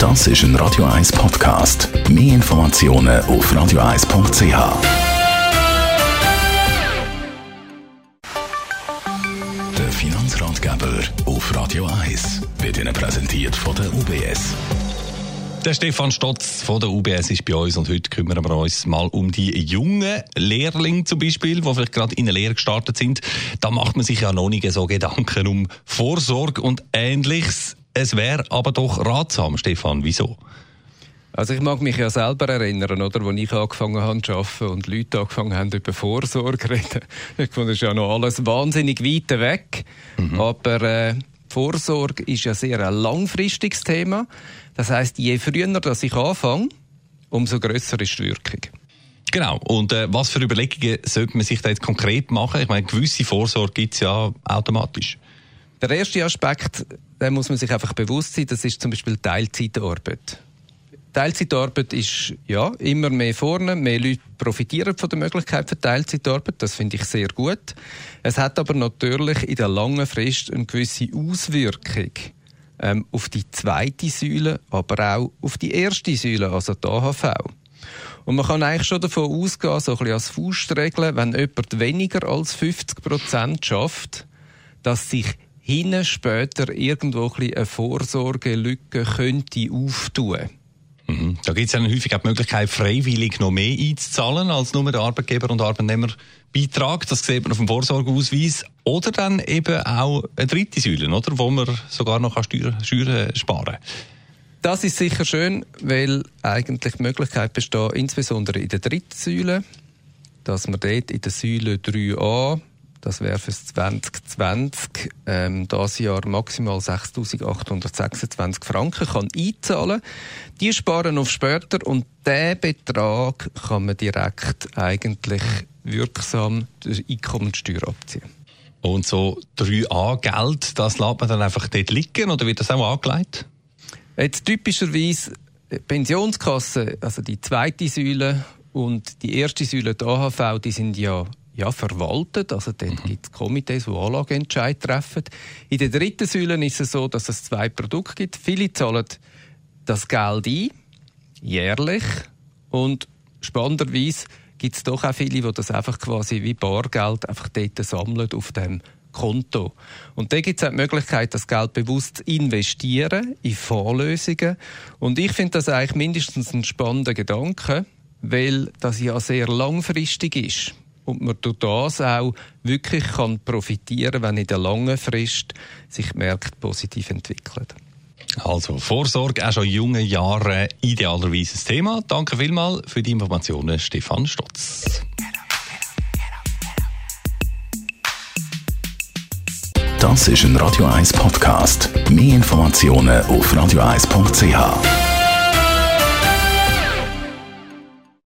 Das ist ein Radio 1 Podcast. Mehr Informationen auf radio1.ch. Der Finanzratgeber auf Radio 1 wird Ihnen präsentiert von der UBS. Der Stefan Stotz von der UBS ist bei uns und heute kümmern wir uns mal um die jungen Lehrlinge zum Beispiel, die vielleicht gerade in der Lehre gestartet sind. Da macht man sich ja noch nicht so Gedanken um Vorsorge und Ähnliches. Es wäre aber doch ratsam, Stefan. Wieso? Also ich mag mich ja selber erinnern, oder, als ich angefangen habe zu arbeiten und Leute angefangen haben über Vorsorge zu reden. Ich fand, das ist ja noch alles wahnsinnig weit weg. Mhm. Aber äh, Vorsorge ist ja sehr ein langfristiges Thema. Das heißt, je früher dass ich anfange, umso grösser ist die Wirkung. Genau. Und äh, was für Überlegungen sollte man sich da jetzt konkret machen? Ich meine, gewisse Vorsorge gibt es ja automatisch. Der erste Aspekt, da muss man sich einfach bewusst sein, das ist zum Beispiel Teilzeitarbeit. Teilzeitarbeit ist ja immer mehr vorne, mehr Leute profitieren von der Möglichkeit für Teilzeitarbeit, das finde ich sehr gut. Es hat aber natürlich in der langen Frist eine gewisse Auswirkung ähm, auf die zweite Säule, aber auch auf die erste Säule, also die AHV. Und man kann eigentlich schon davon ausgehen, so ein bisschen als Faustregel, wenn jemand weniger als 50 Prozent schafft, dass sich hinten später irgendwo ein eine Vorsorgelücke könnte auftun. Mhm. Da gibt es ja häufig auch die Möglichkeit, freiwillig noch mehr einzuzahlen als nur der Arbeitgeber- und Arbeitnehmerbeitrag. Das sieht man auf dem Vorsorgeausweis. Oder dann eben auch eine dritte Säule, oder? wo man sogar noch Steuern, Steuern sparen kann. Das ist sicher schön, weil eigentlich die Möglichkeit besteht, insbesondere in der dritten Säule, dass man dort in der Säule 3a das wäre für 2020 ähm, das Jahr maximal 6.826 Franken kann einzahlen. Die sparen auf später und diesen Betrag kann man direkt eigentlich wirksam durch Einkommensteuer abziehen. Und so 3a-Geld, das lässt man dann einfach dort liegen oder wird das auch angelegt? Jetzt typischerweise Pensionskasse, also die zweite Säule und die erste Säule der AHV, die sind ja ja, verwaltet. Also dort mhm. gibt es Komitees, die Anlageentscheid treffen. In der dritten Säule ist es so, dass es zwei Produkte gibt. Viele zahlen das Geld ein, jährlich. Und spannenderweise gibt es doch auch viele, die das einfach quasi wie Bargeld einfach dort sammeln auf dem Konto. Und da gibt es auch die Möglichkeit, das Geld bewusst zu investieren in Vorlösungen. Und ich finde das eigentlich mindestens ein spannender Gedanke, weil das ja sehr langfristig ist und man durch das auch wirklich kann profitieren, wenn in der langen Frist sich Märkte positiv entwickeln. Also Vorsorge auch schon in jungen Jahren idealerweise ein Thema. Danke vielmals für die Informationen, Stefan Stotz. Das ist ein Radio 1 Podcast. Mehr Informationen auf radio1.ch.